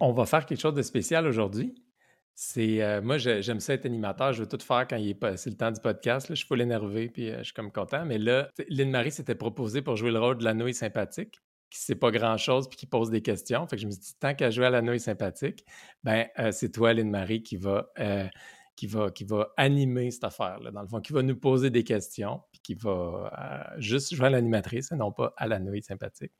On va faire quelque chose de spécial aujourd'hui. C'est euh, moi j'aime ça être animateur, je veux tout faire quand il est c'est le temps du podcast. Je suis pas l'énervé puis euh, je suis comme content. Mais là, Lynn Marie s'était proposée pour jouer le rôle de la nouille sympathique, qui sait pas grand chose puis qui pose des questions. Fait je me suis dit tant qu'à jouer à la nouille sympathique, ben euh, c'est toi Lynn Marie qui va qui va, qui va animer cette affaire-là, dans le fond, qui va nous poser des questions, puis qui va euh, juste jouer à l'animatrice, non pas à la nouille sympathique.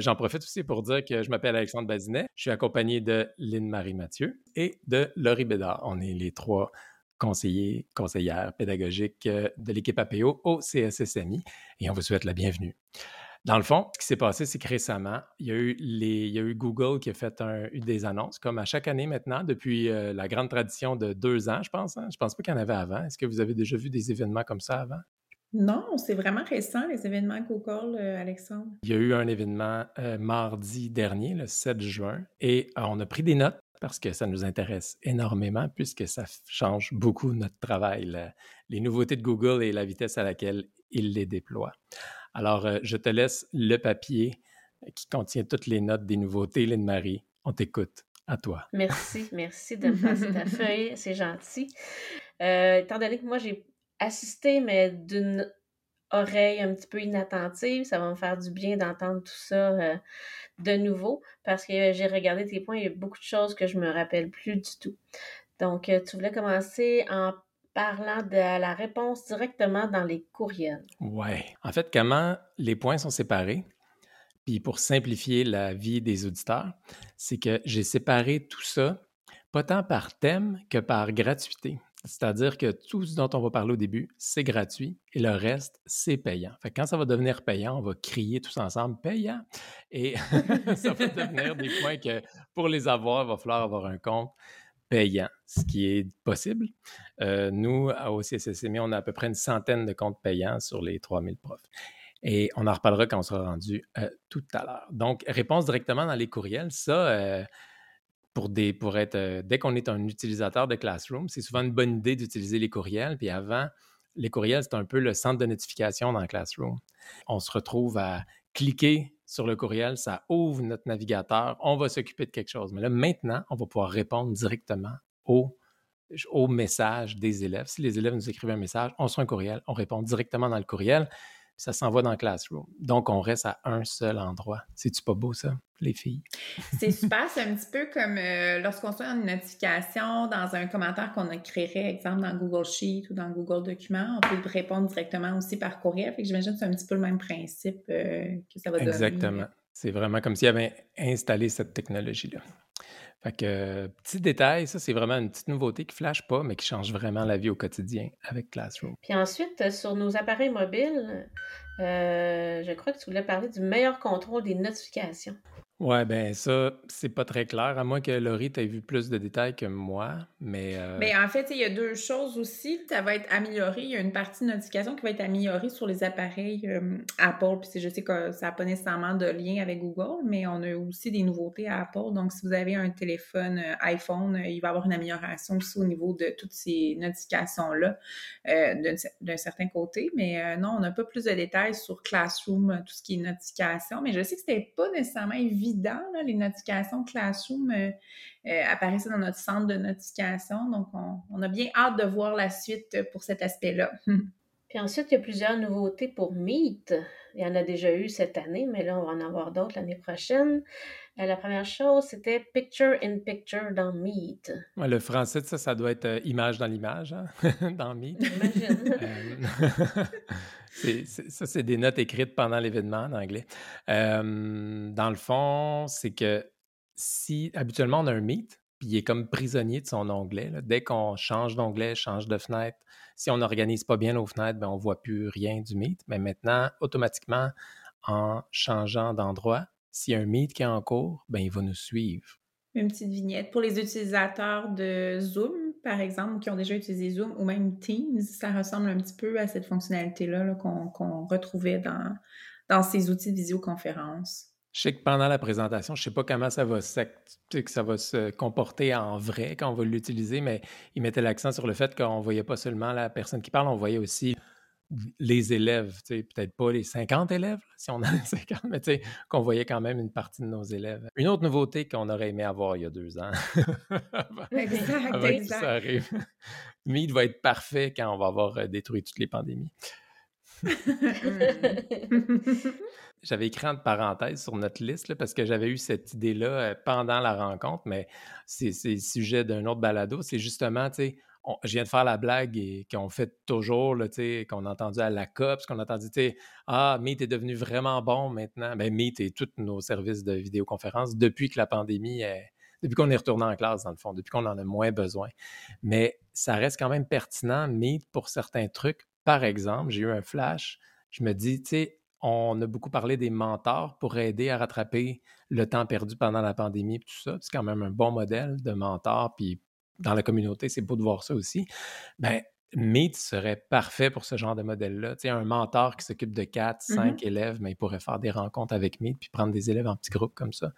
J'en profite aussi pour dire que je m'appelle Alexandre Bazinet, je suis accompagné de Lynne-Marie Mathieu et de Laurie Bédard. On est les trois conseillers, conseillères pédagogiques euh, de l'équipe APO au CSSMI et on vous souhaite la bienvenue. Dans le fond, ce qui s'est passé, c'est que récemment, il y, a eu les, il y a eu Google qui a fait des annonces, comme à chaque année maintenant, depuis euh, la grande tradition de deux ans, je pense. Hein. Je pense pas qu'il y en avait avant. Est-ce que vous avez déjà vu des événements comme ça avant? Non, c'est vraiment récent, les événements Google, euh, Alexandre. Il y a eu un événement euh, mardi dernier, le 7 juin, et on a pris des notes parce que ça nous intéresse énormément puisque ça change beaucoup notre travail, les nouveautés de Google et la vitesse à laquelle il les déploie. Alors, euh, je te laisse le papier qui contient toutes les notes des nouveautés, Lynn Marie. On t'écoute. À toi. Merci, merci de me passer ta feuille, c'est gentil. Euh, étant donné que moi, j'ai assisté, mais d'une oreille un petit peu inattentive, ça va me faire du bien d'entendre tout ça euh, de nouveau parce que j'ai regardé tes points, il y a beaucoup de choses que je me rappelle plus du tout. Donc, tu voulais commencer en parlant de la réponse directement dans les courriels. Oui. En fait, comment les points sont séparés, puis pour simplifier la vie des auditeurs, c'est que j'ai séparé tout ça, pas tant par thème que par gratuité. C'est-à-dire que tout ce dont on va parler au début, c'est gratuit et le reste, c'est payant. Fait quand ça va devenir payant, on va crier tous ensemble payant et ça va devenir des points que pour les avoir, il va falloir avoir un compte payant, ce qui est possible. Euh, nous, au CSSMI, on a à peu près une centaine de comptes payants sur les 3000 profs. Et on en reparlera quand on sera rendu euh, tout à l'heure. Donc, réponse directement dans les courriels, ça, euh, pour, des, pour être, dès qu'on est un utilisateur de Classroom, c'est souvent une bonne idée d'utiliser les courriels. Puis avant, les courriels, c'est un peu le centre de notification dans Classroom. On se retrouve à cliquer sur le courriel, ça ouvre notre navigateur, on va s'occuper de quelque chose. Mais là, maintenant, on va pouvoir répondre directement au, au message des élèves. Si les élèves nous écrivent un message, on reçoit un courriel, on répond directement dans le courriel ça s'envoie dans le Classroom. Donc, on reste à un seul endroit. C'est-tu pas beau, ça, les filles? C'est super. C'est un petit peu comme euh, lorsqu'on soit une notification dans un commentaire qu'on créerait, exemple, dans Google Sheet ou dans Google Documents. On peut répondre directement aussi par courriel. Fait que j'imagine que c'est un petit peu le même principe euh, que ça va donner. Exactement. C'est vraiment comme s'il avait installé cette technologie-là. Fait que, petit détail, ça, c'est vraiment une petite nouveauté qui flash pas, mais qui change vraiment la vie au quotidien avec Classroom. Puis ensuite, sur nos appareils mobiles, euh, je crois que tu voulais parler du meilleur contrôle des notifications. Ouais, ben ça, c'est pas très clair, à moins que Laurie t'ait vu plus de détails que moi, mais... Euh... Ben, en fait, il y a deux choses aussi. Ça va être amélioré. Il y a une partie de notification qui va être améliorée sur les appareils euh, Apple. Puis je sais que ça n'a pas nécessairement de lien avec Google, mais on a aussi des nouveautés à Apple. Donc, si vous avez un téléphone euh, iPhone, il va y avoir une amélioration aussi au niveau de toutes ces notifications-là d'un certain côté. Mais non, on n'a pas plus de détails sur Classroom, tout ce qui est notification. Mais je sais que c'était pas nécessairement évident les notifications Classroom euh, euh, apparaissaient dans notre centre de notification. Donc, on, a bien hâte de voir la suite pour cet aspect-là. Puis ensuite, il y a plusieurs nouveautés pour Meet. Il y en a déjà eu cette année, mais là, on va en avoir d'autres l'année prochaine. Euh, la première chose, c'était Picture in Picture dans Meet. le français, ça, ça doit être image dans l'image, hein, dans Meet. ça, c'est des notes écrites pendant l'événement en anglais. dans le fond, c'est que si habituellement on a un Meet, puis il est comme prisonnier de son onglet, dès qu'on change d'onglet, change de fenêtre, si on n'organise pas bien nos fenêtres, ben on ne voit plus rien du Meet. Mais maintenant, automatiquement, en changeant d'endroit, s'il y a un Meet qui est en cours, ben il va nous suivre. Une petite vignette. Pour les utilisateurs de Zoom, par exemple, qui ont déjà utilisé Zoom ou même Teams, ça ressemble un petit peu à cette fonctionnalité-là qu'on retrouvait dans, dans ces outils de visioconférence. Je sais que pendant la présentation, je ne sais pas comment ça va, que ça va se comporter en vrai quand on va l'utiliser, mais il mettait l'accent sur le fait qu'on ne voyait pas seulement la personne qui parle, on voyait aussi les élèves, peut-être pas les 50 élèves, si on en a 50, mais qu'on voyait quand même une partie de nos élèves. Une autre nouveauté qu'on aurait aimé avoir il y a deux ans. exact, exact. ça arrive. Meet va être parfait quand on va avoir euh, détruit toutes les pandémies. j'avais écrit entre parenthèses sur notre liste parce que j'avais eu cette idée-là euh, pendant la rencontre, mais c'est le sujet d'un autre balado. C'est justement, tu sais, je viens de faire la blague et qu'on fait toujours, qu'on a entendu à la COP, qu'on a entendu, tu sais, ah, Meet est devenu vraiment bon maintenant. Ben, Meet et tous nos services de vidéoconférence depuis que la pandémie est, depuis qu'on est retourné en classe, dans le fond, depuis qu'on en a moins besoin. Mais ça reste quand même pertinent, Meet, pour certains trucs. Par exemple, j'ai eu un flash. Je me dis, tu sais, on a beaucoup parlé des mentors pour aider à rattraper le temps perdu pendant la pandémie et tout ça. C'est quand même un bon modèle de mentor, puis dans la communauté, c'est beau de voir ça aussi. Ben, Meet serait parfait pour ce genre de modèle-là. Tu sais, un mentor qui s'occupe de 4, 5 mmh élèves, mais il pourrait faire des rencontres avec Meet puis prendre des élèves en petits groupes comme ça.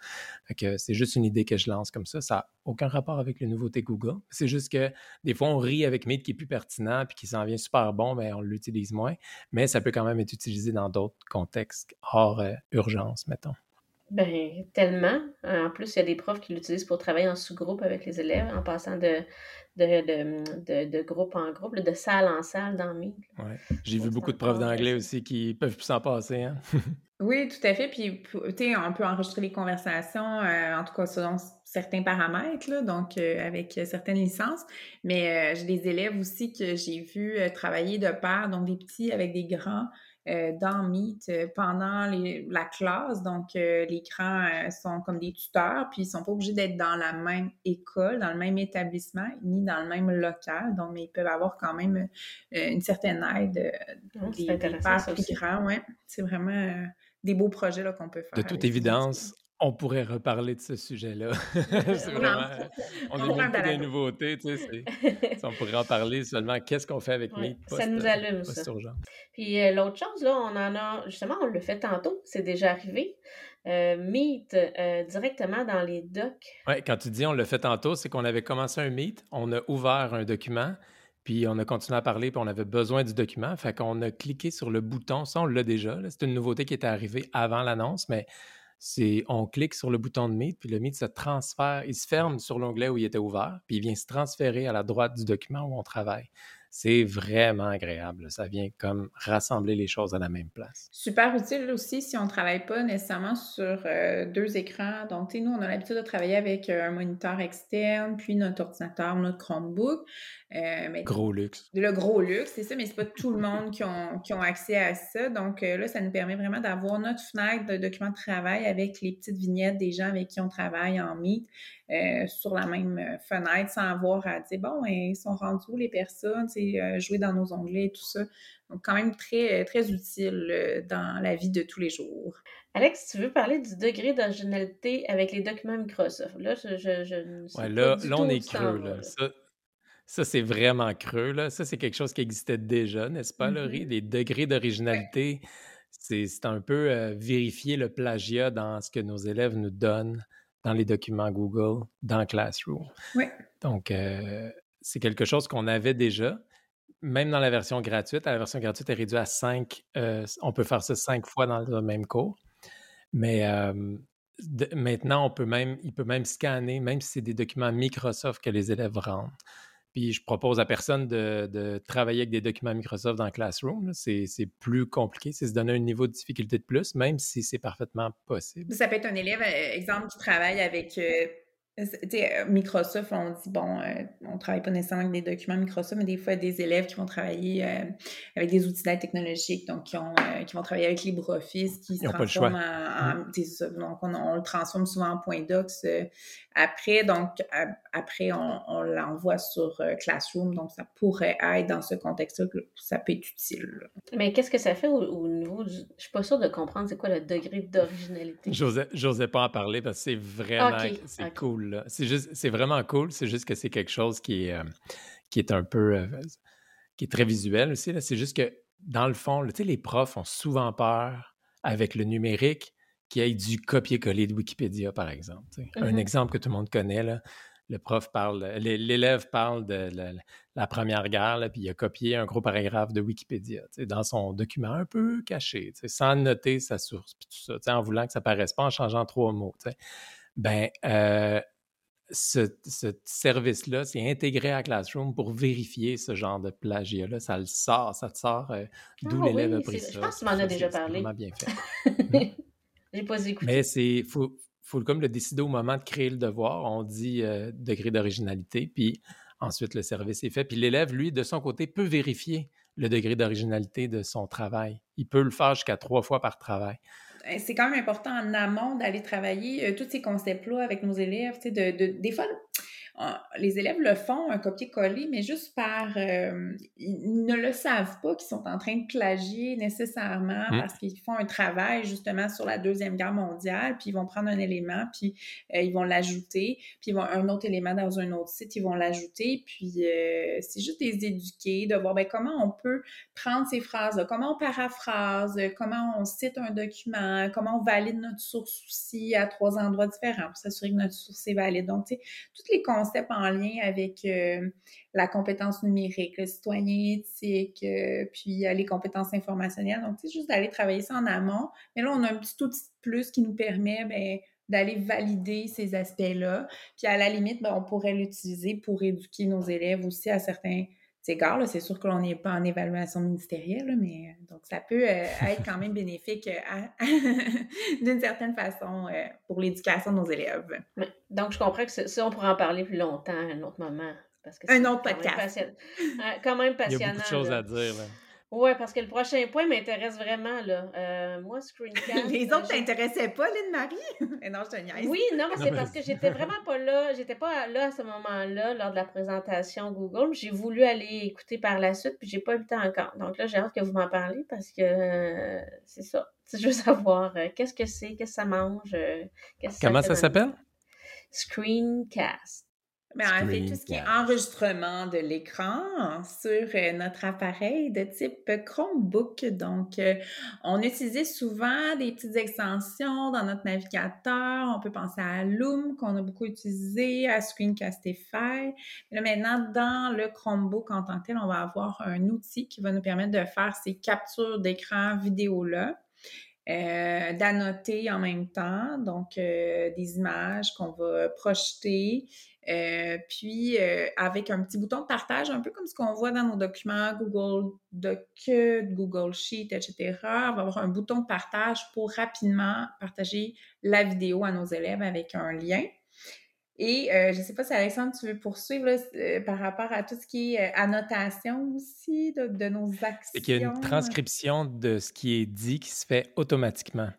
que c'est juste une idée que je lance comme ça. Ça n'a aucun rapport avec les nouveautés Google. C'est juste que des fois, on rit avec Meet qui est plus pertinent puis qui s'en vient super bon, mais on l'utilise moins. Mais ça peut quand même être utilisé dans d'autres contextes hors euh, urgence, mettons. Ben, tellement. En plus, il y a des profs qui l'utilisent pour travailler en sous-groupe avec les élèves, en passant de, de, de, groupe en groupe, de salle en salle dans Meet. Ouais. J'ai vu beaucoup de profs d'anglais aussi qui peuvent plus s'en passer. Hein? oui, tout à fait. Puis, tu sais, on peut enregistrer les conversations, euh, en tout cas selon certains paramètres, là, donc euh, avec certaines licences. Mais euh, j'ai des élèves aussi que j'ai vu travailler de pair, donc des petits avec des grands. Euh, dans Meet euh, pendant la classe. Donc, euh, les grands sont comme des tuteurs, puis ils sont pas obligés d'être dans la même école, dans le même établissement, ni dans le même local. Donc, mais ils peuvent avoir quand même une certaine aide oh, des, des pères plus grands. Ouais. C'est vraiment des beaux projets qu'on peut faire. De toute évidence, on pourrait reparler de ce sujet-là. c'est vraiment, on a beaucoup de nouveautés, tu sais. on pourrait en parler seulement qu'est-ce qu'on fait avec Meet. ça nous allume, ça. Puis euh, l'autre chose, là, on en a, justement, on le fait tantôt, c'est déjà arrivé. Euh, Meet euh, directement dans les docs. Oui, quand tu dis on le fait tantôt, c'est qu'on avait commencé un Meet, on a ouvert un document, puis on a continué à parler, puis on avait besoin du document. Fait qu'on a cliqué sur le bouton, ça on l'a déjà. C'est une nouveauté qui était arrivée avant l'annonce, mais on clique sur le bouton de Meet, puis le Meet se transfère, il se ferme sur l'onglet où il était ouvert, puis il vient se transférer à la droite du document où on travaille. C'est vraiment agréable. Ça vient comme rassembler les choses à la même place. Super utile aussi si on ne travaille pas nécessairement sur euh, deux écrans. Donc, nous, on a l'habitude de travailler avec euh, un moniteur externe, puis notre ordinateur, notre Chromebook. Euh, gros luxe. Le gros luxe, c'est ça, mais c'est pas tout le monde qui ont, qui ont accès à ça. Donc là, ça nous permet vraiment d'avoir notre fenêtre de documents de travail avec les petites vignettes des gens avec qui on travaille en Meet. Euh, sur la même euh, fenêtre sans avoir à dire bon, ils sont rendus où les personnes, euh, jouer dans nos onglets et tout ça. Donc, quand même très, très utile dans la vie de tous les jours. Alex, tu veux parler du degré d'originalité avec les documents Microsoft? Là, je, je, ouais, là, là on est creux. Là. Ça, c'est vraiment creux. Là. Ça, c'est quelque chose qui existait déjà, n'est-ce pas, Laurie? Mm-hmm. Les degrés d'originalité, c'est un peu vérifier le plagiat dans ce que nos élèves nous donnent dans les documents Google, dans Classroom. Oui. Donc, euh, c'est quelque chose qu'on avait déjà, même dans la version gratuite. La version gratuite est réduite à cinq. Euh, on peut faire ça cinq fois dans le même cours. Mais euh, maintenant, on peut même, il peut même scanner, même si c'est des documents Microsoft que les élèves rendent. Puis je propose à personne de, travailler avec des documents Microsoft dans Classroom. C'est plus compliqué, c'est se donner un niveau de difficulté de plus, même si c'est parfaitement possible. Ça peut être un élève, euh, exemple, qui travaille avec euh, Microsoft, on dit, bon, euh, on ne travaille pas nécessairement avec des documents Microsoft, mais des fois, des élèves qui vont travailler euh, avec des outils d'aide technologiques, donc qui, ont, qui vont travailler avec LibreOffice, qui se transforment en. Mm. donc, on, le transforme souvent en point docs après. Donc, après, on, l'envoie sur Classroom, donc ça pourrait être dans ce contexte-là que ça peut être utile. Mais qu'est-ce que ça fait au, niveau du. Je suis pas sûre de comprendre c'est quoi le degré d'originalité. J'osais pas en parler parce que c'est vraiment. C'est cool c'est juste, c'est vraiment cool. C'est juste que c'est quelque chose qui est, euh, qui est un peu, euh, qui est très visuel aussi. C'est juste que dans le fond, les profs ont souvent peur avec le numérique qu'il y ait du copier-coller de Wikipédia, par exemple. Un mmh exemple que tout le monde connaît, là, le prof parle, l'élève parle de la, Première Guerre, puis il a copié un gros paragraphe de Wikipédia dans son document un peu caché, sans noter sa source, puis tout ça, en voulant que ça ne paraisse pas en changeant trois mots. Ben, euh, ce, service-là, c'est intégré à Classroom pour vérifier ce genre de plagiat-là. Ça le sort, ça te sort euh, d'où ah l'élève a pris ça. Je pense que tu m'en as déjà parlé. C'est bien fait. J'ai pas écouté. Mais c'est faut comme le décider au moment de créer le devoir. On dit euh, degré d'originalité, puis ensuite le service est fait. Puis l'élève, lui, de son côté, peut vérifier le degré d'originalité de son travail. Il peut le faire jusqu'à trois fois par travail. Eh, c'est quand même important en amont d'aller travailler euh, tous ces concepts-là avec nos élèves. De, de, des fois, les élèves le font, un copier-coller, mais juste par... Euh, ils ne le savent pas qu'ils sont en train de plagier nécessairement mmh. parce qu'ils font un travail justement sur la Deuxième Guerre mondiale, puis ils vont prendre un élément, puis euh, ils vont l'ajouter, puis ils vont un autre élément dans un autre site, ils vont l'ajouter, puis euh, c'est juste les éduquer, de voir ben, comment on peut prendre ces phrases-là, comment on paraphrase, comment on cite un document, comment on valide notre source aussi à trois endroits différents pour s'assurer que notre source est valide. Donc, tu sais, toutes les en lien avec euh, la compétence numérique, le citoyen éthique, euh, puis euh, les compétences informationnelles. Donc, c'est juste d'aller travailler ça en amont. Mais là, on a un petit outil de plus qui nous permet ben, d'aller valider ces aspects-là. Puis à la limite, ben, on pourrait l'utiliser pour éduquer nos élèves aussi à certains égards. C'est sûr que l'on n'est pas en évaluation ministérielle, mais donc ça peut être quand même bénéfique d'une certaine façon pour l'éducation de nos élèves. Donc, je comprends que ça, on pourrait en parler plus longtemps à un autre moment. Parce que un autre podcast. quand même passionnant. Il y a beaucoup de choses à dire. Oui, parce que le prochain point m'intéresse vraiment, là. Euh, moi, Screencast... Les autres t'intéressaient pas, Lynn-Marie? non, je te niaise. Oui, non, mais c'est parce que j'étais vraiment pas là. J'étais pas là à ce moment-là, lors de la présentation Google. J'ai voulu aller écouter par la suite, puis j'ai pas eu le temps encore. Donc là, j'ai hâte que vous m'en parliez parce que euh, c'est ça. Je veux savoir euh, qu'est-ce que c'est, qu'est-ce que ça mange. Comment ça s'appelle? Screencast. Mais en fait, tout ce qui est enregistrement de l'écran sur euh, notre appareil de type Chromebook. Donc, euh, on utilisait souvent des petites extensions dans notre navigateur. On peut penser à Loom, qu'on a beaucoup utilisé, à Screencastify. Là, maintenant, dans le Chromebook en tant que tel, on va avoir un outil qui va nous permettre de faire ces captures d'écran vidéo-là. Euh, d'annoter en même temps, donc des images qu'on va projeter, euh, puis, euh, avec un petit bouton de partage, un peu comme ce qu'on voit dans nos documents Google Doc, Google Sheet, etc. On va avoir un bouton de partage pour rapidement partager la vidéo à nos élèves avec un lien. Et euh, je ne sais pas si Alexandre, tu veux poursuivre euh, par rapport à tout ce qui est euh, annotation aussi de, nos actions. Il y a une transcription de ce qui est dit qui se fait automatiquement.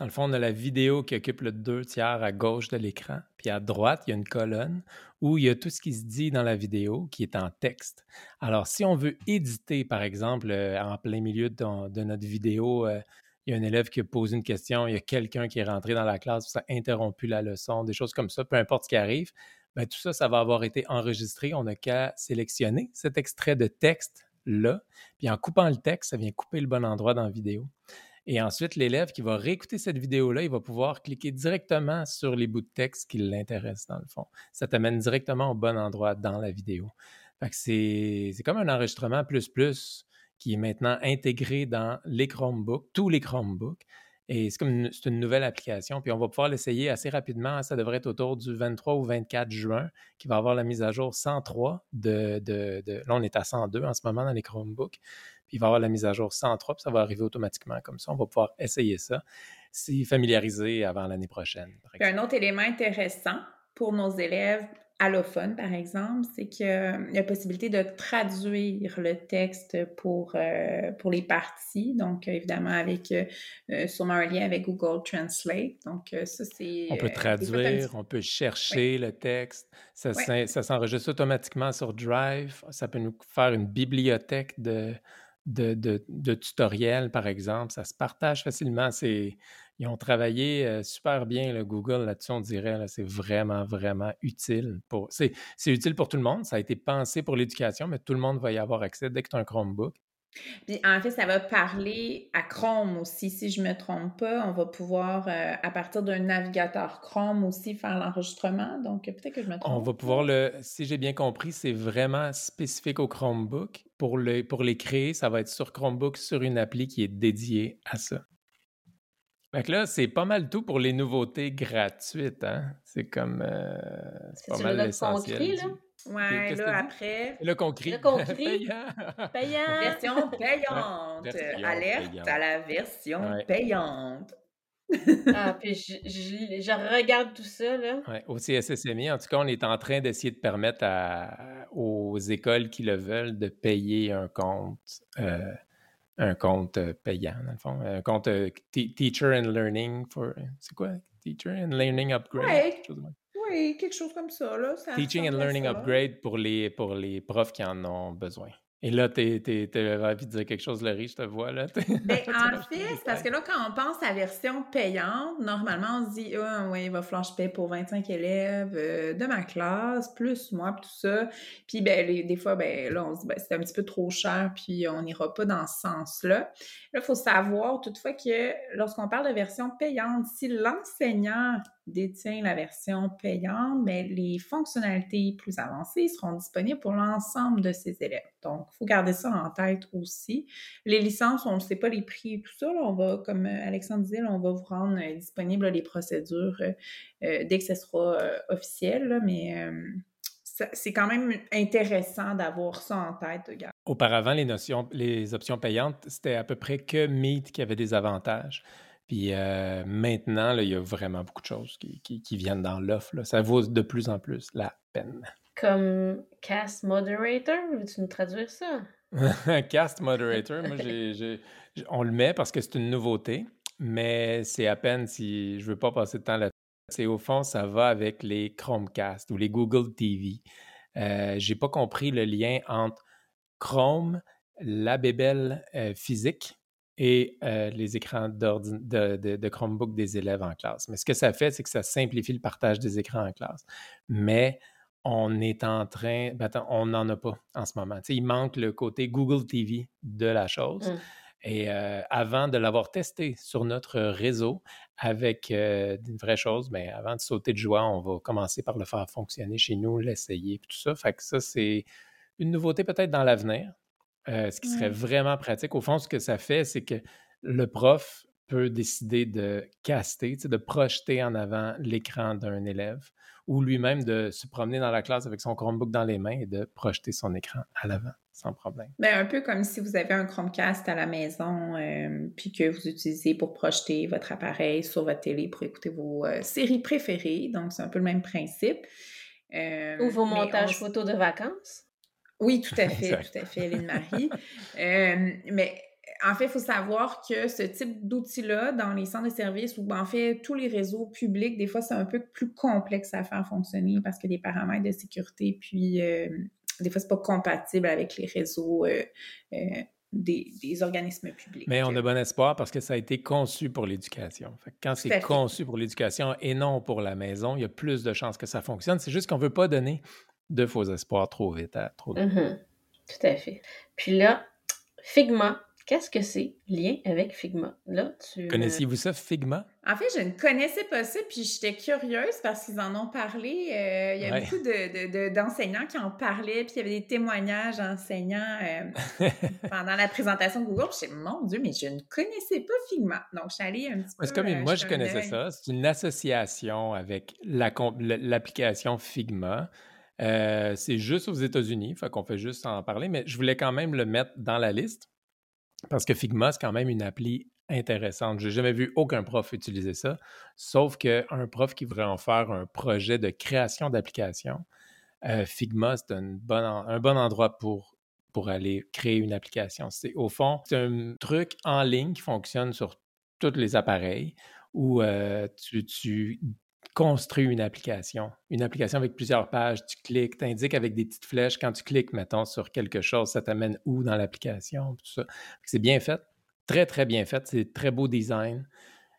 Dans le fond, on a la vidéo qui occupe le deux tiers à gauche de l'écran, puis à droite, il y a une colonne où il y a tout ce qui se dit dans la vidéo qui est en texte. Alors, si on veut éditer, par exemple, en plein milieu de notre vidéo, il y a un élève qui pose une question, il y a quelqu'un qui est rentré dans la classe, ça a interrompu la leçon, des choses comme ça, peu importe ce qui arrive, bien, tout ça, ça va avoir été enregistré. On n'a qu'à sélectionner cet extrait de texte-là, puis en coupant le texte, ça vient couper le bon endroit dans la vidéo. Et ensuite, l'élève qui va réécouter cette vidéo-là, il va pouvoir cliquer directement sur les bouts de texte qui l'intéressent, dans le fond. Ça t'amène directement au bon endroit dans la vidéo. c'est comme un enregistrement plus plus qui est maintenant intégré dans les Chromebooks, tous les Chromebooks. Et c'est comme une, une nouvelle application. Puis on va pouvoir l'essayer assez rapidement. Ça devrait être autour du 23 ou 24 juin, qui va avoir la mise à jour 103 de, de, de, Là, on est à 102 en ce moment dans les Chromebooks. Puis il va avoir la mise à jour 103, puis ça va arriver automatiquement comme ça. On va pouvoir essayer ça, s'y familiariser avant l'année prochaine. un autre élément intéressant pour nos élèves allophone, par exemple, c'est qu'il y a la possibilité de traduire le texte pour, euh, pour les parties. Donc, évidemment, avec euh, sûrement un lien avec Google Translate. Donc, euh, ça, c'est. On peut traduire, on peut chercher le texte. Ça, ça s'enregistre automatiquement sur Drive. Ça peut nous faire une bibliothèque de, de, de, de tutoriels, par exemple. Ça se partage facilement. C'est ils ont travaillé euh, super bien, le Google, là-dessus, on dirait. c'est vraiment, vraiment utile. Pour... C'est, utile pour tout le monde. Ça a été pensé pour l'éducation, mais tout le monde va y avoir accès dès que tu as un Chromebook. Puis en fait, ça va parler à Chrome aussi, si je me trompe pas. On va pouvoir, euh, à partir d'un navigateur Chrome aussi, faire l'enregistrement. Donc peut-être que je me trompe. On va pouvoir le, si j'ai bien compris, c'est vraiment spécifique au Chromebook. Pour, le, pour les créer, ça va être sur Chromebook, sur une appli qui est dédiée à ça. Donc là, c'est pas mal tout pour les nouveautés gratuites. Hein? C'est comme. Euh, c'est pas mal l'essentiel. là? Ouais, là, après. Le concret. Le concret. payant. payant. Version payante. Alerte à la version payante. ah, puis je, je, regarde tout ça, là. Ouais, au CSSMI, en tout cas, on est en train d'essayer de permettre aux écoles qui le veulent de payer un compte. Euh, un compte euh, payant, dans le fond. Un compte euh, Teacher and Learning for. C'est quoi? Teacher and Learning Upgrade? Oui, quelque chose comme ça. Là. Teaching and Learning Upgrade pour les, pour les profs qui en ont besoin. Et là, tu as envie de dire quelque chose, Laurie, je te vois là. Ben, en fait, parce que là, quand on pense à la version payante, normalement, on se dit, ah, oui, il va falloir que je paye pour 25 élèves euh, de ma classe, plus moi, tout ça. Puis, ben, des fois, ben, là, on se dit, ben, c'est un petit peu trop cher, puis on n'ira pas dans ce sens-là. Là, il faut savoir toutefois que lorsqu'on parle de version payante, si l'enseignant détient la version payante, mais les fonctionnalités plus avancées seront disponibles pour l'ensemble de ses élèves. Donc, il faut garder ça en tête aussi. Les licences, on ne sait pas les prix et tout ça. on va, comme Alexandre disait, on va vous rendre euh, disponible les procédures euh, euh, dès que ce sera officiel, mais c'est quand même intéressant d'avoir ça en tête. Auparavant, les, notions, les options payantes, c'était à peu près que Meet qui avait des avantages. Puis euh, maintenant, il y a vraiment beaucoup de choses qui, viennent dans l'offre. Ça vaut de plus en plus la peine. Comme Cast Moderator, veux-tu nous traduire ça? Cast Moderator, moi, on le met parce que c'est une nouveauté, mais c'est à peine si je veux pas passer de temps là C'est au fond, ça va avec les Chromecast ou les Google TV. Euh, j'ai pas compris le lien entre Chrome, la bébelle euh, physique et euh, les écrans de, de, Chromebook des élèves en classe. Mais ce que ça fait, c'est que ça simplifie le partage des écrans en classe. Mais on est en train, ben, on n'en a pas en ce moment. il manque le côté Google TV de la chose. Mmh. Et euh, avant de l'avoir testé sur notre réseau avec euh, une vraie chose, mais ben, avant de sauter de joie, on va commencer par le faire fonctionner chez nous, l'essayer, tout ça. Fait que ça, c'est une nouveauté peut-être dans l'avenir. Euh, ce qui serait vraiment pratique. Au fond, ce que ça fait, c'est que le prof peut décider de caster, de projeter en avant l'écran d'un élève ou lui-même de se promener dans la classe avec son Chromebook dans les mains et de projeter son écran à l'avant sans problème. Bien, un peu comme si vous avez un Chromecast à la maison euh, puis que vous utilisez pour projeter votre appareil sur votre télé pour écouter vos euh, séries préférées. Donc, c'est un peu le même principe. ou vos montages photos de vacances. Oui, tout à fait, tout à fait, Hélène Marie. Euh, mais en fait, il faut savoir que ce type d'outil-là, dans les centres de services ou en fait tous les réseaux publics, des fois, c'est un peu plus complexe à faire fonctionner parce que des paramètres de sécurité, puis euh, des fois, c'est pas compatible avec les réseaux euh, des, organismes publics. Mais on a bon espoir parce que ça a été conçu pour l'éducation. Quand c'est conçu pour l'éducation et non pour la maison, il y a plus de chances que ça fonctionne. C'est juste qu'on ne veut pas donner de faux espoirs trop vite, à trop vite. Mm-hmm. Tout à fait. Puis là, Figma, qu'est-ce que c'est lien avec Figma? Là, tu. Connaissiez-vous ça, Figma? En fait, je ne connaissais pas ça, puis j'étais curieuse parce qu'ils en ont parlé. Euh, il y a beaucoup d'enseignants qui en parlaient, puis il y avait des témoignages d'enseignants euh, pendant la présentation de Google. Je me mon Dieu, mais je ne connaissais pas Figma. Donc, je suis allée un petit peu. Comme, euh, moi, je connaissais ça. C'est une association avec l'application Figma. Euh, c'est juste aux États-Unis, fait qu'on fait juste en parler, mais je voulais quand même le mettre dans la liste parce que Figma, c'est quand même une appli intéressante. Je n'ai jamais vu aucun prof utiliser ça, sauf qu'un prof qui voudrait en faire un projet de création d'application, euh, Figma, c'est un bon, un bon endroit pour, pour aller créer une application. C'est, au fond, c'est un truc en ligne qui fonctionne sur tous les appareils où euh, tu, tu construis une application. Une application avec plusieurs pages, tu cliques, tu indiques avec des petites flèches. Quand tu cliques, mettons, sur quelque chose, ça t'amène où dans l'application, tout ça. C'est bien fait, très, très bien fait. C'est très beau design.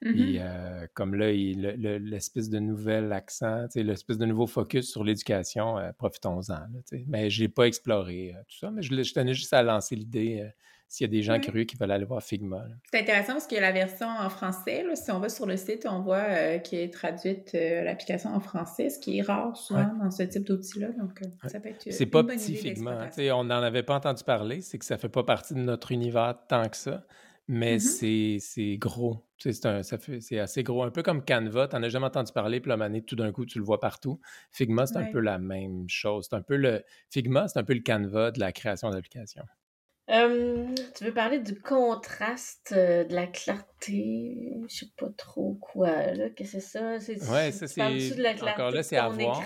Et mm-hmm. euh, comme là, l'espèce de nouvel accent, l'espèce de nouveau focus sur l'éducation, euh, profitons-en. mais je n'ai pas exploré euh, tout ça, mais je, je, tenais juste à lancer l'idée s'il y a des gens curieux qui veulent aller voir Figma. C'est intéressant parce qu'il y a la version en français. si on va sur le site, on voit euh, qu'il est traduite euh, l'application en français, ce qui est rare souvent dans ce type d'outil-là. Donc, euh, ça peut être. C'est pas petit Figma. On n'en avait pas entendu parler. C'est que ça fait pas partie de notre univers tant que ça. Mais mm-hmm. c'est gros. C'est assez gros. Un peu comme Canva, tu n'en as jamais entendu parler, puis la tout d'un coup, tu le vois partout. Figma, c'est un peu la même chose. C'est un peu le. Figma, c'est un peu le Canva de la création d'applications. Tu veux parler du contraste, euh, de la clarté, je sais pas trop quoi, là, que c'est ça? Oui, ça, c'est. Encore là, c'est à voir.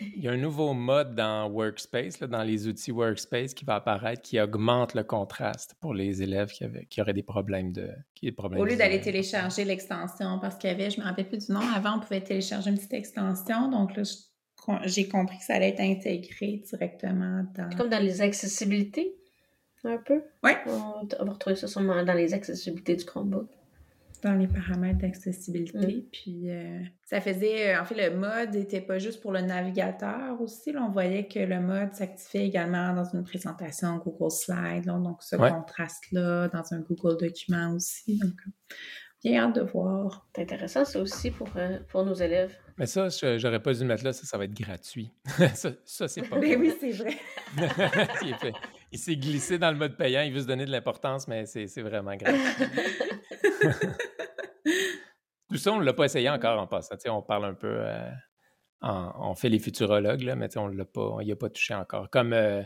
Il y a un nouveau mode dans Workspace, dans les outils Workspace qui va apparaître qui augmente le contraste pour les élèves qui, avaient, qui auraient des problèmes de. Qui, problèmes Au lieu d'aller télécharger l'extension, parce qu'il y avait, je me rappelle plus du nom, avant on pouvait télécharger une petite extension, donc là j'ai compris que ça allait être intégré directement dans. Comme dans les accessibilités, un peu. Oui. On va retrouver ça sûrement dans les accessibilités du Chromebook dans les paramètres d'accessibilité. Mm. Puis euh, ça faisait, euh, en fait, le mode n'était pas juste pour le navigateur aussi. Là, on voyait que le mode s'activait également dans une présentation Google Slide. donc ce contraste-là, dans un Google document aussi. Donc, bien hâte de voir. C'est intéressant, ça aussi pour, euh, pour nos élèves. Mais ça, j'aurais pas dû le mettre là, ça, ça va être gratuit. ça, c'est pas. Mais oui, c'est vrai. il s'est glissé dans le mode payant, il veut se donner de l'importance, mais c'est vraiment gratuit. Tout ça, on ne l'a pas essayé encore en passant. on parle un peu, euh, on fait les futurologues, là, mais on l'a pas, n'y a pas touché encore. Comme euh,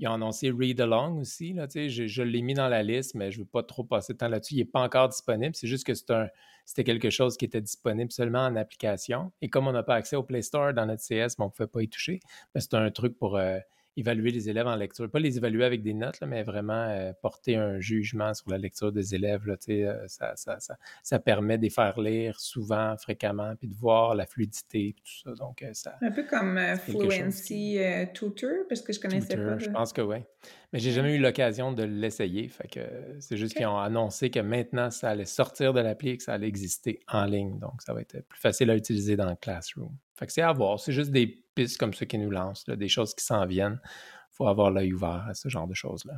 ils ont annoncé Read Along aussi, là, je, je l'ai mis dans la liste, mais je ne veux pas trop passer de temps là-dessus. Il n'est pas encore disponible. C'est juste que c'était quelque chose qui était disponible seulement en application. Et comme on n'a pas accès au Play Store dans notre CS, on ne pouvait pas y toucher. C'est un truc pour euh, évaluer les élèves en lecture. Pas les évaluer avec des notes, mais vraiment euh, porter un jugement sur la lecture des élèves. Là, euh, ça, ça, ça, ça, permet de les faire lire souvent, fréquemment, puis de voir la fluidité, tout ça. Donc, euh, ça, un peu comme Fluency Tutor, parce que je connaissais pas. Je pense que oui. Mais j'ai jamais eu l'occasion de l'essayer. Fait que c'est juste qu'ils ont annoncé que maintenant, ça allait sortir de l'appli et que ça allait exister en ligne. Donc, ça va être plus facile à utiliser dans le classroom. Fait que c'est à voir. C'est juste des pistes comme ça qui nous lancent, des choses qui s'en viennent. Il faut avoir l'œil ouvert à ce genre de choses-là.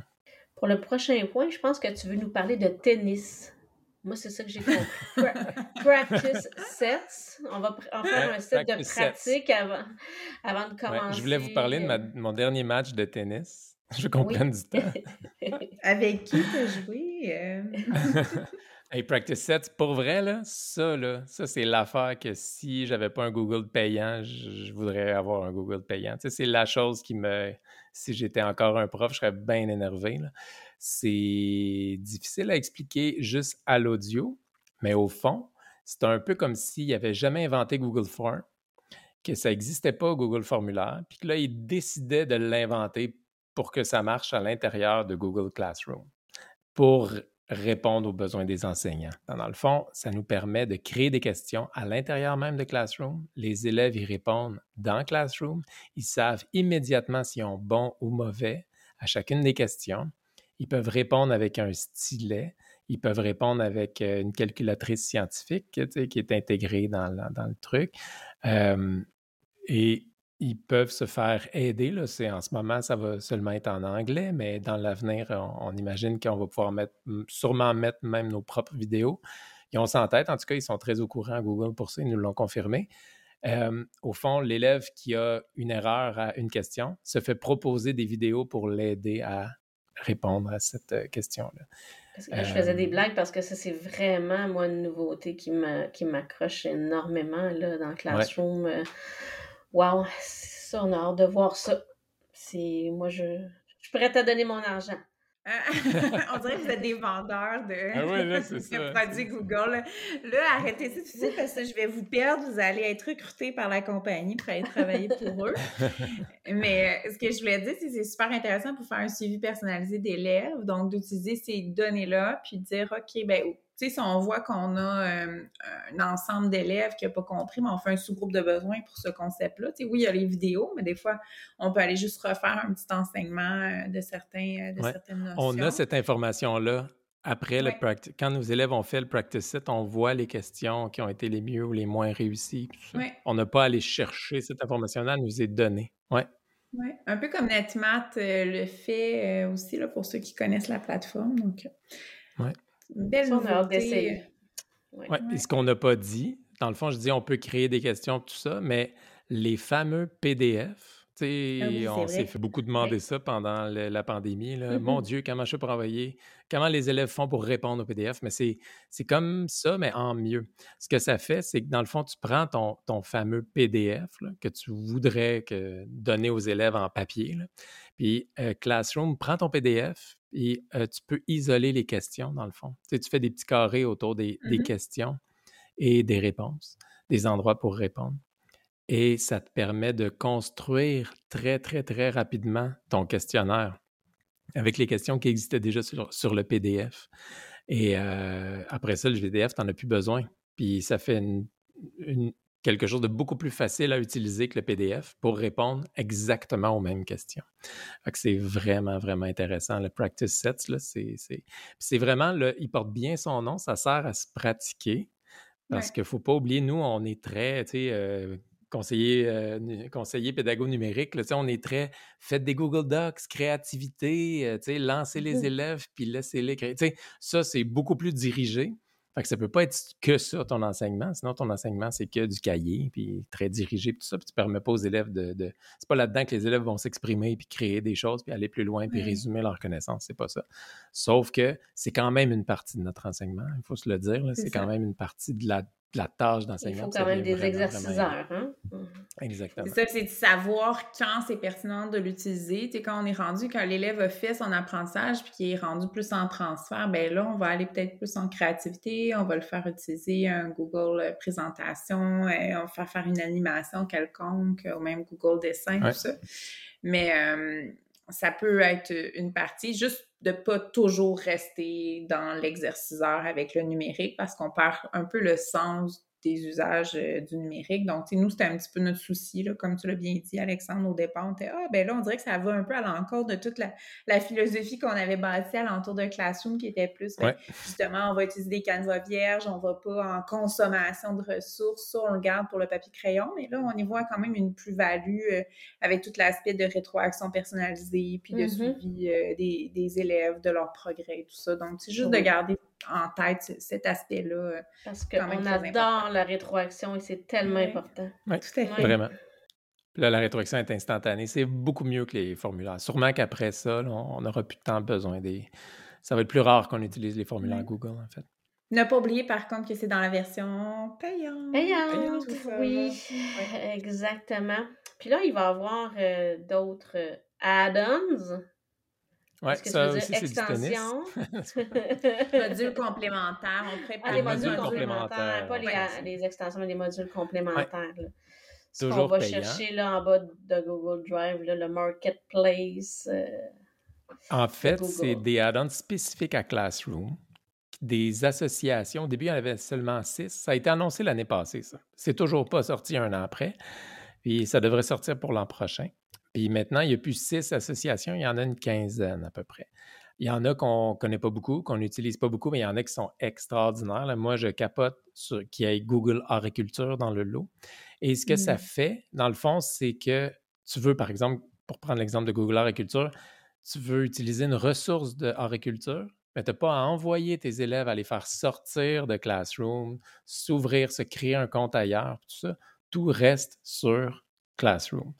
Pour le prochain point, je pense que tu veux nous parler de tennis. Moi, c'est ça que j'ai compris. practice sets. On va en faire un set de pratique avant, avant de commencer. je voulais vous parler de, euh, mon dernier match de tennis. Je veux qu'on prenne du temps. Avec qui tu as joué? Euh? hey, practice sets, pour vrai, là, ça, là, ça c'est l'affaire que si j'avais pas un Google payant, je, voudrais avoir un Google payant. Tu sais, c'est la chose qui me... Si j'étais encore un prof, je serais bien énervé. C'est difficile à expliquer juste à l'audio, mais au fond, c'est un peu comme s'il n'avait jamais inventé Google Form, que ça n'existait pas Google Formulaire, puis que là, il décidait de l'inventer pour que ça marche à l'intérieur de Google Classroom, pour répondre aux besoins des enseignants. Dans le fond, ça nous permet de créer des questions à l'intérieur même de Classroom. Les élèves y répondent dans Classroom. Ils savent immédiatement s'ils ont bon ou mauvais à chacune des questions. Ils peuvent répondre avec un stylet. Ils peuvent répondre avec euh, une calculatrice scientifique qui est intégrée dans, le truc. Et ils peuvent se faire aider. Là. en ce moment, ça va seulement être en anglais, mais dans l'avenir, on, imagine qu'on va pouvoir mettre, sûrement mettre même nos propres vidéos. Ils ont ça en tête. En tout cas, ils sont très au courant à Google pour ça. Ils nous l'ont confirmé. au fond, l'élève qui a une erreur à une question se fait proposer des vidéos pour l'aider à répondre à cette euh, question-là. je faisais des blagues parce que ça, c'est vraiment, moi, une nouveauté qui m'accroche énormément là, dans Classroom. Euh, Wow, ça, on a hâte de voir ça. C'est moi, je, je suis prête à donner mon argent. on dirait que vous êtes des vendeurs de, ah produits Google. Là, arrêtez ça tout de suite parce que je vais vous perdre. Vous allez être recruté par la compagnie pour aller travailler pour eux. Mais euh, ce que je voulais dire, c'est que c'est super intéressant pour faire un suivi personnalisé d'élèves. Donc, d'utiliser ces données-là puis de dire, OK, ben si on voit qu'on a euh, un ensemble d'élèves qui n'a pas compris, mais on fait un sous-groupe de besoins pour ce concept-là. oui, il y a les vidéos, mais des fois, on peut aller juste refaire un petit enseignement euh, de, certains, euh, de certaines notions. On a cette information-là après le practice. Quand nos élèves ont fait le practice set, on voit les questions qui ont été les mieux ou les moins réussies. On n'a pas à aller chercher cette information-là, elle nous est donnée. Ouais. Oui, un peu comme NetMath euh, le fait euh, aussi, là, pour ceux qui connaissent la plateforme. Donc, ouais. Une belle Ça, on a hâte d'essayer. Ouais. Ouais. Et ce qu'on n'a pas dit, dans le fond, je dis on peut créer des questions, tout ça, mais les fameux PDF, tu sais, Ah oui, on c'est s'est fait beaucoup demander ça pendant le- la pandémie. là. Mon. Dieu, comment je pour envoyer, comment les élèves font pour répondre aux PDF, mais c'est c'est comme ça, mais en mieux. Ce que ça fait, c'est que dans le fond, tu prends ton, ton fameux PDF là, que tu voudrais que, donner aux élèves en papier, là, puis euh, Classroom prend ton PDF et euh, tu peux isoler les questions, dans le fond. Tu sais, tu fais des petits carrés autour des, des Mhm. questions et des réponses, des endroits pour répondre. Et ça te permet de construire très, très, très rapidement ton questionnaire avec les questions qui existaient déjà sur, sur le PDF. Et euh, après ça, le PDF, tu n'en as plus besoin. Puis ça fait une- une- quelque chose de beaucoup plus facile à utiliser que le PDF pour répondre exactement aux mêmes questions. Que c'est vraiment, vraiment intéressant. Le Practice Sets, là, c'est, c'est, vraiment, il porte bien son nom, ça sert à se pratiquer parce Ouais. qu'il ne faut pas oublier, nous, on est très, tu sais, euh, conseiller, euh, conseiller pédago numérique, là, on est très, faites des Google Docs, créativité, euh, lancez les élèves, puis laissez-les créer. Ça, c'est beaucoup plus dirigé. Fait que ça peut pas être que ça, ton enseignement. Sinon, ton enseignement, c'est que du cahier, puis très dirigé, puis tout ça. Puis tu permets pas aux élèves de... de... C'est pas là-dedans que les élèves vont s'exprimer, puis créer des choses, puis aller plus loin, puis résumer leurs connaissances. C'est pas ça. Sauf que c'est quand même une partie de notre enseignement. Il faut se le dire. C'est quand même une partie de la, la tâche Il d'enseignant. faut quand même des exerciceurs. Hein? Mhm. Exactement. C'est ça, c'est de savoir quand c'est pertinent de l'utiliser. Tu sais, quand on est rendu, quand l'élève a fait son apprentissage puis qu'il est rendu plus en transfert, ben là, on va aller peut-être plus en créativité, on va le faire utiliser un Google euh, présentation, euh, on va faire faire une animation quelconque, ou même Google dessin, Ouais. tout ça. Mais euh, ça peut être une partie, juste de pas toujours rester dans l'exerciceur avec le numérique parce qu'on perd un peu le sens des usages euh, du numérique. Donc, nous, c'était un petit peu notre souci, là, comme tu l'as bien dit, Alexandre, au départ. On était, ah, ben là, on dirait que ça va un peu à l'encontre de toute la, la philosophie qu'on avait bâtie alentour de Classroom, qui était plus, ben, Ouais. justement, on va utiliser des canevas vierges, on va pas en consommation de ressources, ça, on le garde pour le papier-crayon, mais là, on y voit quand même une plus-value euh, avec tout l'aspect de rétroaction personnalisée, puis de Mhm. suivi euh, des, des élèves, de leur progrès, tout ça. Donc, c'est juste de garder en tête ce- cet aspect-là. euh, Parce qu'on adore la rétroaction et c'est tellement important. Tout à fait. Vraiment. Puis là, la rétroaction est instantanée. C'est beaucoup mieux que les formulaires. Sûrement qu'après ça, là, on n'aura plus tant besoin des. Ça va être plus rare qu'on utilise les formulaires. Google, en fait. Ne pas oublier, par contre, que c'est dans la version payante. Payante, ça, oui, exactement. Puis là, il va y avoir euh, d'autres euh, add-ons. Ouais, Est-ce que ça veux dire extensions? Modules complémentaires, on prépare Ah, les Les modules modules complémentaires, complémentaires, pas les, ouais. extensions, mais les modules complémentaires. là. Ce qu'on va payant. chercher là, en bas de Google Drive, là, le Marketplace. euh, En fait, c'est des add-ons spécifiques à Classroom, des associations. Au début, il y en avait seulement six. Ça a été annoncé l'année passée, ça. C'est toujours pas sorti un an après. Puis ça devrait sortir pour l'an prochain. Puis maintenant, il n'y a plus six associations, il y en a une quinzaine à peu près. Il y en a qu'on ne connaît pas beaucoup, qu'on n'utilise pas beaucoup, mais il y en a qui sont extraordinaires. Là, moi, je capote sur qu'il y ait Google Agriculture dans le lot. Et ce que ça Mm. fait, dans le fond, c'est que tu veux, par exemple, pour prendre l'exemple de Google Agriculture, tu veux utiliser une ressource de agriculture, mais tu n'as pas à envoyer tes élèves à les faire sortir de Classroom, s'ouvrir, se créer un compte ailleurs, tout ça. Tout reste sur Classroom.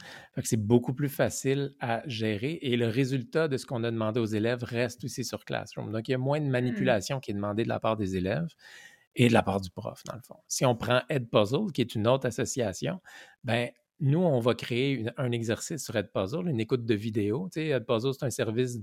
C'est beaucoup plus facile à gérer et le résultat de ce qu'on a demandé aux élèves reste aussi sur Classroom. Donc, il y a moins de manipulation qui est demandée de la part des élèves et de la part du prof, dans le fond. Si on prend Edpuzzle, qui est une autre association, ben nous, on va créer une- un exercice sur Edpuzzle, une écoute de vidéo. Tu sais, Edpuzzle, c'est un service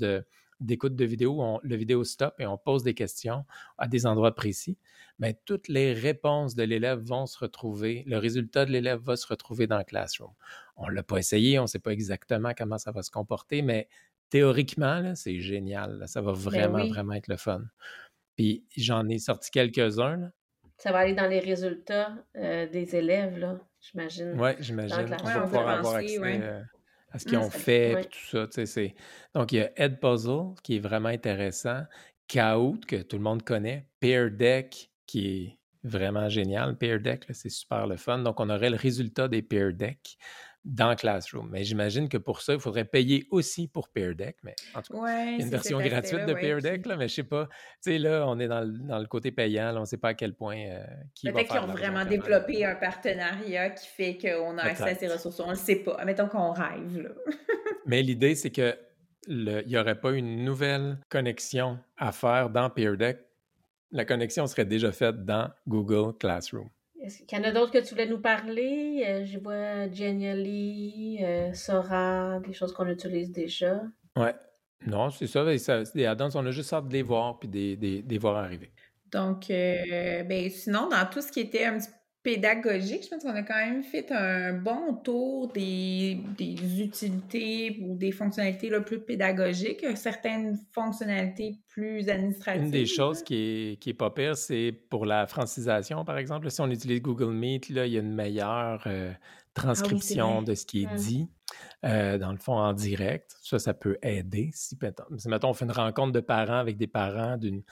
d'écoute de, vidéo où on- le vidéo stop et on pose des questions à des endroits précis. Ben, toutes les réponses de l'élève vont se retrouver, le résultat de l'élève va se retrouver dans Classroom. On ne l'a pas essayé, on ne sait pas exactement comment ça va se comporter, mais théoriquement, c'est génial. là. Ça va vraiment, oui. vraiment être le fun. Puis j'en ai sorti quelques-uns. Ça va aller dans les résultats euh, des élèves, là, j'imagine. Oui, j'imagine. On va pouvoir avoir accès ouais. euh, à ce qu'ils Mm, ont fait ouais. tout ça. tu sais, c'est- Donc, il y a Edpuzzle qui est vraiment intéressant, Kahoot que tout le monde connaît, Pear Deck qui est vraiment génial. Pear Deck, là, c'est super le fun. Donc, on aurait le résultat des Pear Deck dans Classroom. Mais j'imagine que pour ça, il faudrait payer aussi pour Peer Deck. Mais en tout cas, il y a une version gratuite de Peer Deck, là, mais je sais pas. Tu sais, là, on est dans le, dans le côté payant. on ne sait pas à quel point euh, qui Peut-être qu'ils ont vraiment développé un partenariat qui fait qu'on a accès à ces ressources. On ne le sait pas. Mettons qu'on rêve. Là. mais l'idée, c'est que il n'y aurait pas une nouvelle connexion à faire dans Peer Deck. La connexion serait déjà faite dans Google Classroom. Est-ce qu'il y en a d'autres que tu voulais nous parler? Euh, je vois Genially, euh, Sora, des choses qu'on utilise déjà. Ouais. Non, c'est ça. On a juste hâte de les voir puis des, des, voir arriver. Donc, euh, ben, sinon, dans tout ce qui était un petit pédagogique, je pense qu'on a quand même fait un bon tour des, utilités ou des fonctionnalités là, plus pédagogiques, certaines fonctionnalités plus administratives. Une des choses qui est, qui est pas pire, c'est pour la francisation, par exemple. Si on utilise Google Meet, là, il y a une meilleure euh, ah transcription de ce qui est mmh. dit. Euh, dans le fond, en direct. Ça, ça peut aider. Si, mettons, on fait une rencontre de parents avec des parents d'une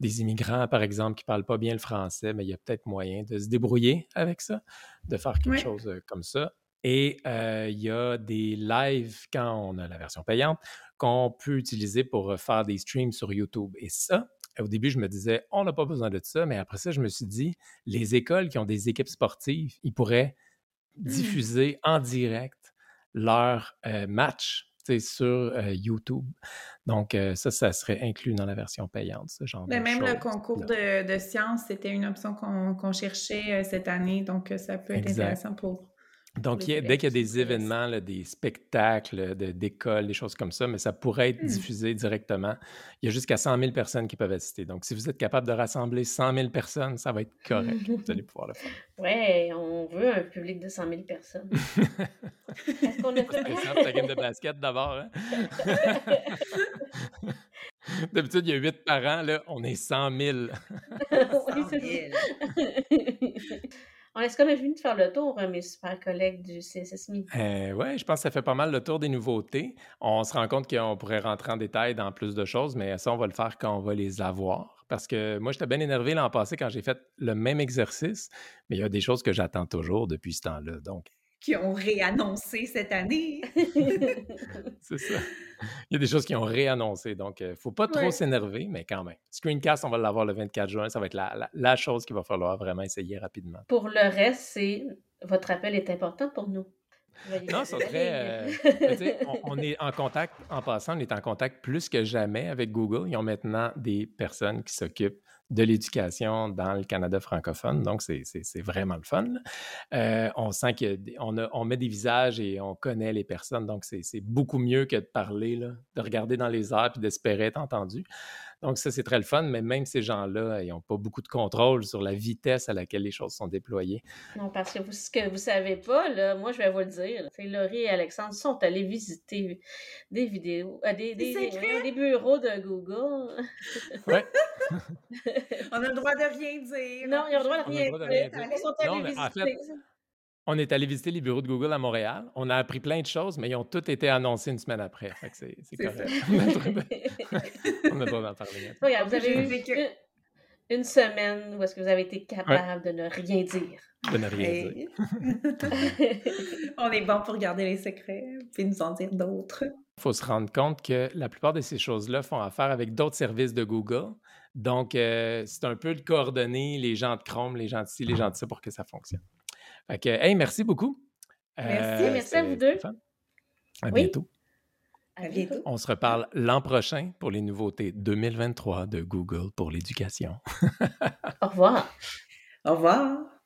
des immigrants, par exemple, qui ne parlent pas bien le français, mais il y a peut-être moyen de se débrouiller avec ça, de faire quelque chose comme ça. Et il y a des lives quand on a la version payante qu'on peut utiliser pour faire des streams sur YouTube. Et ça, au début, je me disais, on n'a pas besoin de ça, mais après ça, je me suis dit, les écoles qui ont des équipes sportives, ils pourraient mmh. diffuser en direct leur match sur euh, YouTube. Donc, euh, ça, ça serait inclus dans la version payante, ce genre Mais de même le concours de, de sciences, c'était une option qu'on cherchait euh, cette année, donc ça peut être intéressant pour donc, dès qu'il y a des événements, des spectacles d'école, des choses comme ça, mais ça pourrait être mmh. diffusé directement. Il y a jusqu'à 100 000 personnes qui peuvent assister. Donc, si vous êtes capable de rassembler 100 000 personnes, ça va être correct. vous allez pouvoir le faire. Oui, on veut un public de 100 000 personnes. Est-ce qu'on a fait la game de basket d'abord. Hein? D'habitude, il y a 8 parents, là, on est 100 000. 100 000. Est-ce qu'on a fini de faire le tour, mes super collègues du CSSMI? Euh, oui, je pense que ça fait pas mal le tour des nouveautés. On se rend compte qu'on pourrait rentrer en détail dans plus de choses, mais ça, on va le faire quand on va les avoir. Parce que moi, j'étais bien énervé l'an passé quand j'ai fait le même exercice, mais il y a des choses que j'attends toujours depuis ce temps-là. Donc, qui ont réannoncé cette année. c'est ça. Il y a des choses qui ont réannoncé, donc il euh, ne faut pas trop s'énerver, mais quand même. Screencast, on va l'avoir le 24 juin, ça va être la, la, chose qu'il va falloir vraiment essayer rapidement. Pour le reste, c'est votre appel est important pour nous. Non, c'est très. Euh, on, on, est en contact, en passant, on est en contact plus que jamais avec Google. Ils ont maintenant des personnes qui s'occupent de l'éducation dans le Canada francophone. Donc, c'est vraiment le fun. Euh, on sent qu'on on met des visages et on connaît les personnes. Donc, c'est beaucoup mieux que de parler, là, de regarder dans les airs et d'espérer être entendu. Donc, ça, c'est très le fun, mais même ces gens-là, ils n'ont pas beaucoup de contrôle sur la vitesse à laquelle les choses sont déployées. Non, parce que vous, ce que vous ne savez pas, là, moi, je vais vous le dire. Laurie et Alexandre sont allés visiter des vidéos, euh, des, des, des, bureaux de Google. Oui. On a le droit de rien dire. Non, ils ont le droit de rien, dire. Ils sont allés visiter on est allé visiter les bureaux de Google à Montréal. On a appris plein de choses, mais ils ont tous été annoncés une semaine après. c'est correct. on a pas d'en parler. vous avez eu une, semaine où est-ce que vous avez été capable de ne rien dire. De ne rien dire. on est bon pour garder les secrets, puis nous en dire d'autres. Il faut se rendre compte que la plupart de ces choses-là font affaire avec d'autres services de Google. Donc, euh, c'est un peu de coordonner les gens de Chrome, les gens de ci, les gens de ça pour que ça fonctionne. Fait que, hey, merci beaucoup. Merci, euh, merci à vous deux. À bientôt. À bientôt. On se reparle l'an prochain pour les nouveautés 2023 de Google pour l'éducation. Au revoir. Au revoir.